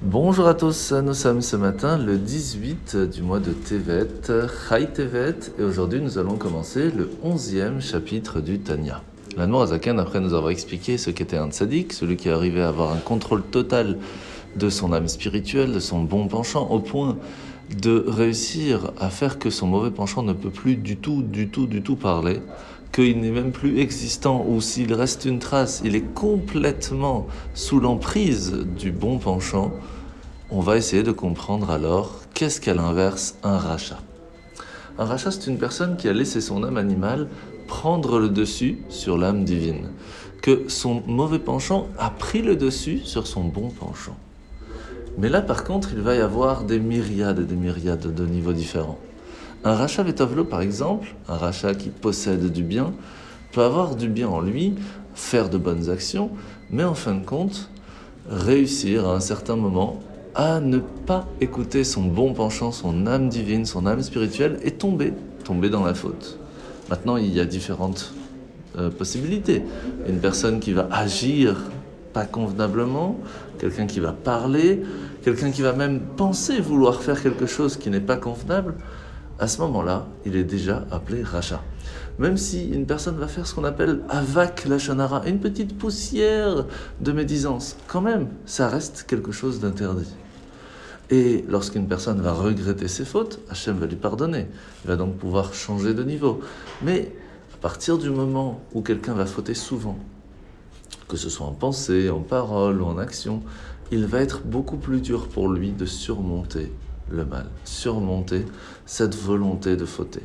Bonjour à tous, nous sommes ce matin le 18 du mois de Tevet, Chai Tevet, et aujourd'hui nous allons commencer le 11e chapitre du Tanya. L'Anmour Azaken, après nous avoir expliqué ce qu'était un tzaddik, celui qui arrivait à avoir un contrôle total de son âme spirituelle, de son bon penchant, au point de réussir à faire que son mauvais penchant ne peut plus du tout, du tout, du tout parler, qu'il n'est même plus existant, ou s'il reste une trace, il est complètement sous l'emprise du bon penchant, on va essayer de comprendre alors qu'est-ce qu'à l'inverse un rachat. Un rachat, c'est une personne qui a laissé son âme animale prendre le dessus sur l'âme divine, que son mauvais penchant a pris le dessus sur son bon penchant. Mais là, par contre, il va y avoir des myriades et des myriades de niveaux différents. Un rachat Vetovlo, par exemple, un rachat qui possède du bien, peut avoir du bien en lui, faire de bonnes actions, mais en fin de compte, réussir à un certain moment à ne pas écouter son bon penchant, son âme divine, son âme spirituelle et tomber, tomber dans la faute. Maintenant, il y a différentes euh, possibilités. Une personne qui va agir pas convenablement, quelqu'un qui va parler, quelqu'un qui va même penser vouloir faire quelque chose qui n'est pas convenable, à ce moment-là, il est déjà appelé rachat. Même si une personne va faire ce qu'on appelle avak la une petite poussière de médisance, quand même, ça reste quelque chose d'interdit. Et lorsqu'une personne va regretter ses fautes, Hachem va lui pardonner. Il va donc pouvoir changer de niveau. Mais à partir du moment où quelqu'un va fauter souvent, que ce soit en pensée, en parole ou en action, il va être beaucoup plus dur pour lui de surmonter le mal, surmonter cette volonté de fauter.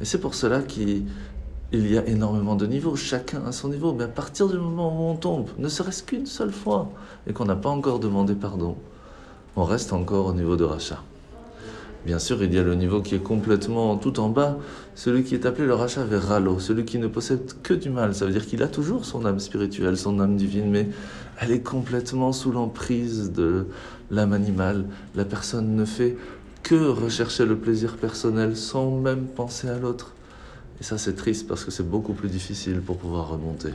Et c'est pour cela qu'il y a énormément de niveaux, chacun à son niveau. Mais à partir du moment où on tombe, ne serait-ce qu'une seule fois, et qu'on n'a pas encore demandé pardon, on reste encore au niveau de rachat. Bien sûr, il y a le niveau qui est complètement tout en bas, celui qui est appelé le rachat vers Ralo, celui qui ne possède que du mal. Ça veut dire qu'il a toujours son âme spirituelle, son âme divine, mais elle est complètement sous l'emprise de l'âme animale. La personne ne fait que rechercher le plaisir personnel sans même penser à l'autre. Et ça, c'est triste parce que c'est beaucoup plus difficile pour pouvoir remonter.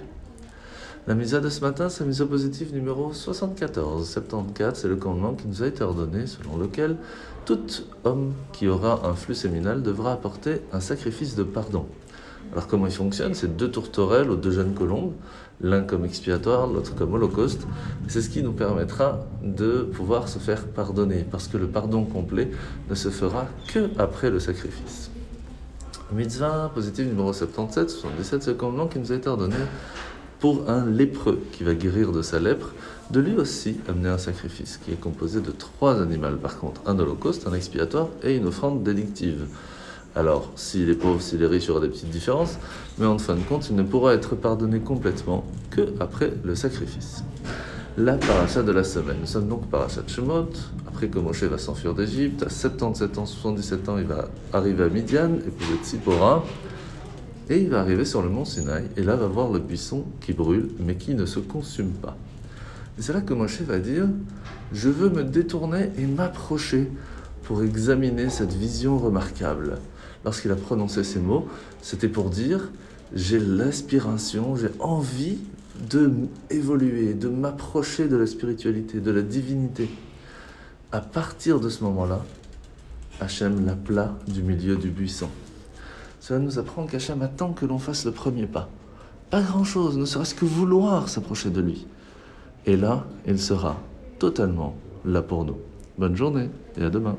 La misa de ce matin, c'est la misa positive numéro 74. 74, c'est le commandement qui nous a été ordonné, selon lequel tout homme qui aura un flux séminal devra apporter un sacrifice de pardon. Alors comment il fonctionne? C'est deux tourterelles ou deux jeunes colombes, l'un comme expiatoire, l'autre comme holocauste. C'est ce qui nous permettra de pouvoir se faire pardonner, parce que le pardon complet ne se fera que après le sacrifice. Mitzvah positive numéro 77, 77, c'est le commandement qui nous a été ordonné pour un lépreux qui va guérir de sa lèpre, de lui aussi amener un sacrifice qui est composé de trois animaux par contre, un holocauste, un expiatoire et une offrande délictive. Alors, s'il est pauvre, s'il est riche, il y aura des petites différences, mais en fin de compte, il ne pourra être pardonné complètement que après le sacrifice. La paracha de la semaine. Nous sommes donc paracha de Shemot, après que Moshe va s'enfuir d'Égypte, à 77 ans, 77 ans, il va arriver à Midian, épouser Tzipora, et il va arriver sur le mont Sinaï, et là va voir le buisson qui brûle, mais qui ne se consume pas. Et c'est là que Moshe va dire Je veux me détourner et m'approcher pour examiner cette vision remarquable. Lorsqu'il a prononcé ces mots, c'était pour dire J'ai l'aspiration, j'ai envie de évoluer, de m'approcher de la spiritualité, de la divinité. À partir de ce moment-là, Hachem l'appela du milieu du buisson. Cela nous apprend qu'Hachem attend que l'on fasse le premier pas. Pas grand-chose, ne serait-ce que vouloir s'approcher de lui. Et là, il sera totalement là pour nous. Bonne journée et à demain.